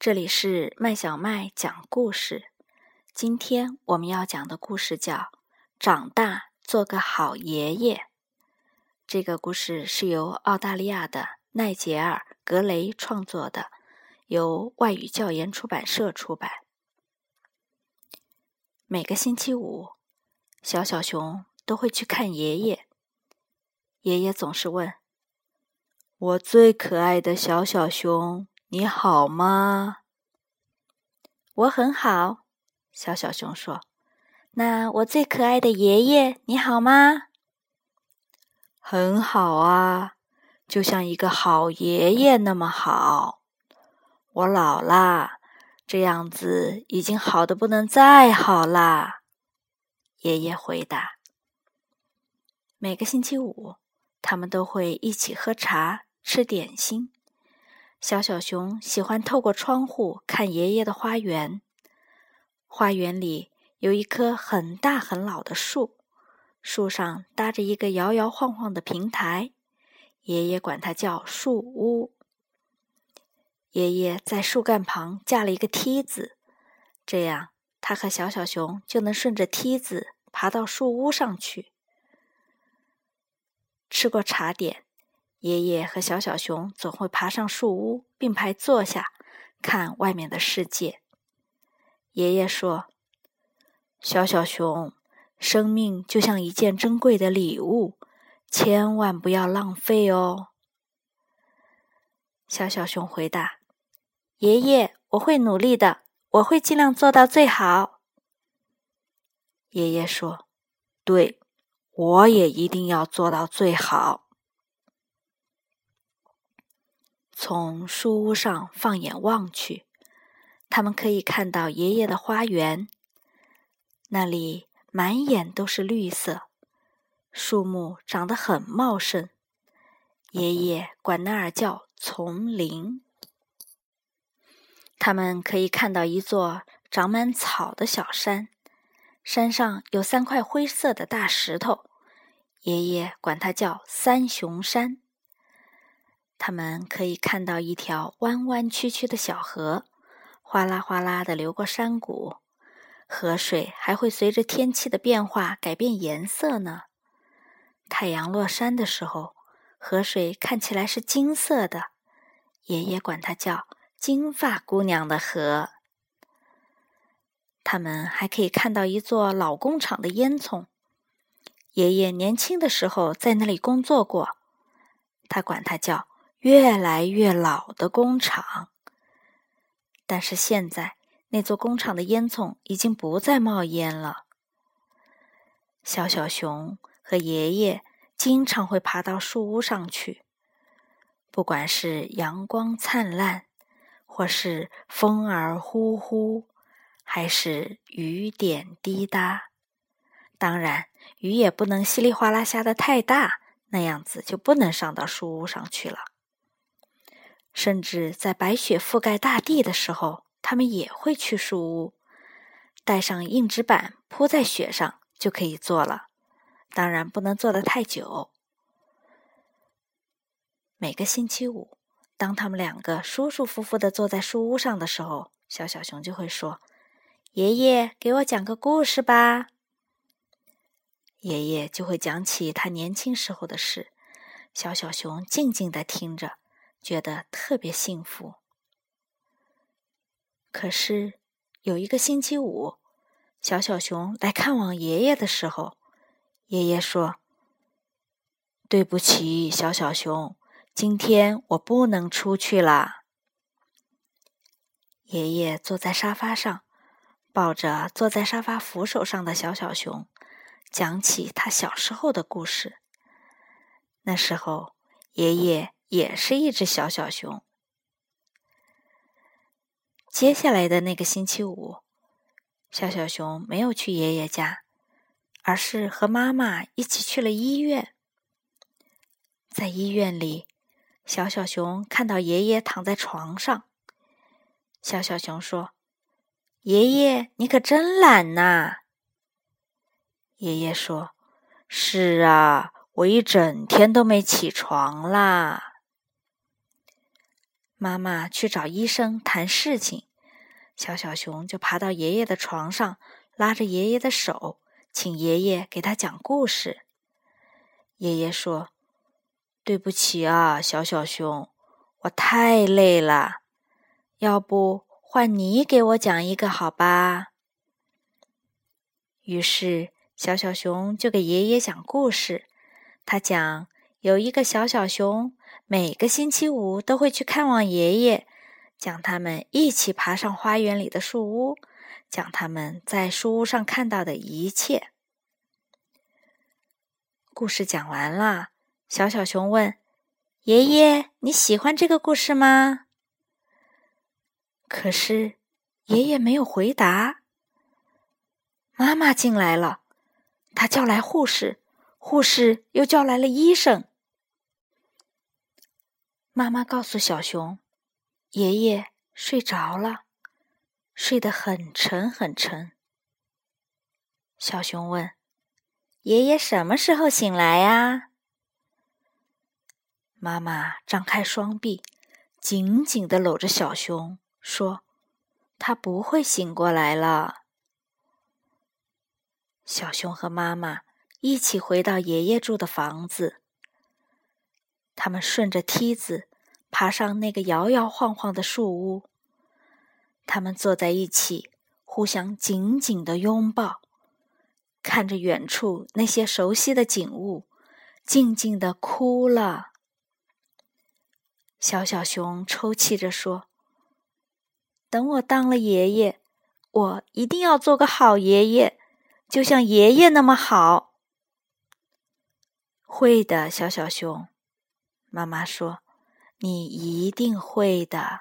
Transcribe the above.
这里是麦小麦讲故事。今天我们要讲的故事叫《长大做个好爷爷》。这个故事是由澳大利亚的奈杰尔·格雷创作的，由外语教研出版社出版。每个星期五，小小熊都会去看爷爷。爷爷总是问：“我最可爱的小小熊。”你好吗？我很好，小小熊说。那我最可爱的爷爷，你好吗？很好啊，就像一个好爷爷那么好。我老啦，这样子已经好的不能再好啦。爷爷回答。每个星期五，他们都会一起喝茶、吃点心。小小熊喜欢透过窗户看爷爷的花园。花园里有一棵很大很老的树，树上搭着一个摇摇晃晃的平台，爷爷管它叫树屋。爷爷在树干旁架了一个梯子，这样他和小小熊就能顺着梯子爬到树屋上去。吃过茶点。爷爷和小小熊总会爬上树屋，并排坐下，看外面的世界。爷爷说：“小小熊，生命就像一件珍贵的礼物，千万不要浪费哦。”小小熊回答：“爷爷，我会努力的，我会尽量做到最好。”爷爷说：“对，我也一定要做到最好。”从树屋上放眼望去，他们可以看到爷爷的花园。那里满眼都是绿色，树木长得很茂盛。爷爷管那儿叫丛林。他们可以看到一座长满草的小山，山上有三块灰色的大石头，爷爷管它叫三雄山。他们可以看到一条弯弯曲曲的小河，哗啦哗啦的流过山谷。河水还会随着天气的变化改变颜色呢。太阳落山的时候，河水看起来是金色的。爷爷管它叫“金发姑娘的河”。他们还可以看到一座老工厂的烟囱。爷爷年轻的时候在那里工作过，他管它叫。越来越老的工厂，但是现在那座工厂的烟囱已经不再冒烟了。小小熊和爷爷经常会爬到树屋上去，不管是阳光灿烂，或是风儿呼呼，还是雨点滴答。当然，雨也不能稀里哗啦下的太大，那样子就不能上到树屋上去了。甚至在白雪覆盖大地的时候，他们也会去树屋，带上硬纸板铺在雪上就可以坐了。当然不能坐得太久。每个星期五，当他们两个舒舒服服的坐在树屋上的时候，小小熊就会说：“爷爷，给我讲个故事吧。”爷爷就会讲起他年轻时候的事，小小熊静静的听着。觉得特别幸福。可是有一个星期五，小小熊来看望爷爷的时候，爷爷说：“对不起，小小熊，今天我不能出去了。”爷爷坐在沙发上，抱着坐在沙发扶手上的小小熊，讲起他小时候的故事。那时候，爷爷。也是一只小小熊。接下来的那个星期五，小小熊没有去爷爷家，而是和妈妈一起去了医院。在医院里，小小熊看到爷爷躺在床上。小小熊说：“爷爷，你可真懒呐！”爷爷说：“是啊，我一整天都没起床啦。”妈妈去找医生谈事情，小小熊就爬到爷爷的床上，拉着爷爷的手，请爷爷给他讲故事。爷爷说：“对不起啊，小小熊，我太累了，要不换你给我讲一个好吧？”于是小小熊就给爷爷讲故事。他讲有一个小小熊，每个星期五都会去看望爷爷，讲他们一起爬上花园里的树屋，讲他们在树屋上看到的一切。故事讲完了，小小熊问：“爷爷，你喜欢这个故事吗？”可是爷爷没有回答。妈妈进来了，她叫来护士，护士又叫来了医生。妈妈告诉小熊：“爷爷睡着了，睡得很沉很沉。”小熊问。爷爷什么时候醒来呀？妈妈张开双臂，紧紧的搂着小熊，说：“他不会醒过来了。”小熊和妈妈一起回到爷爷住的房子。他们顺着梯子爬上那个摇摇晃晃的树屋。他们坐在一起，互相紧紧的拥抱。看着远处那些熟悉的景物，静静的哭了。小小熊抽泣着说：“等我当了爷爷，我一定要做个好爷爷，就像爷爷那么好。”会的，小小熊，妈妈说：“你一定会的。”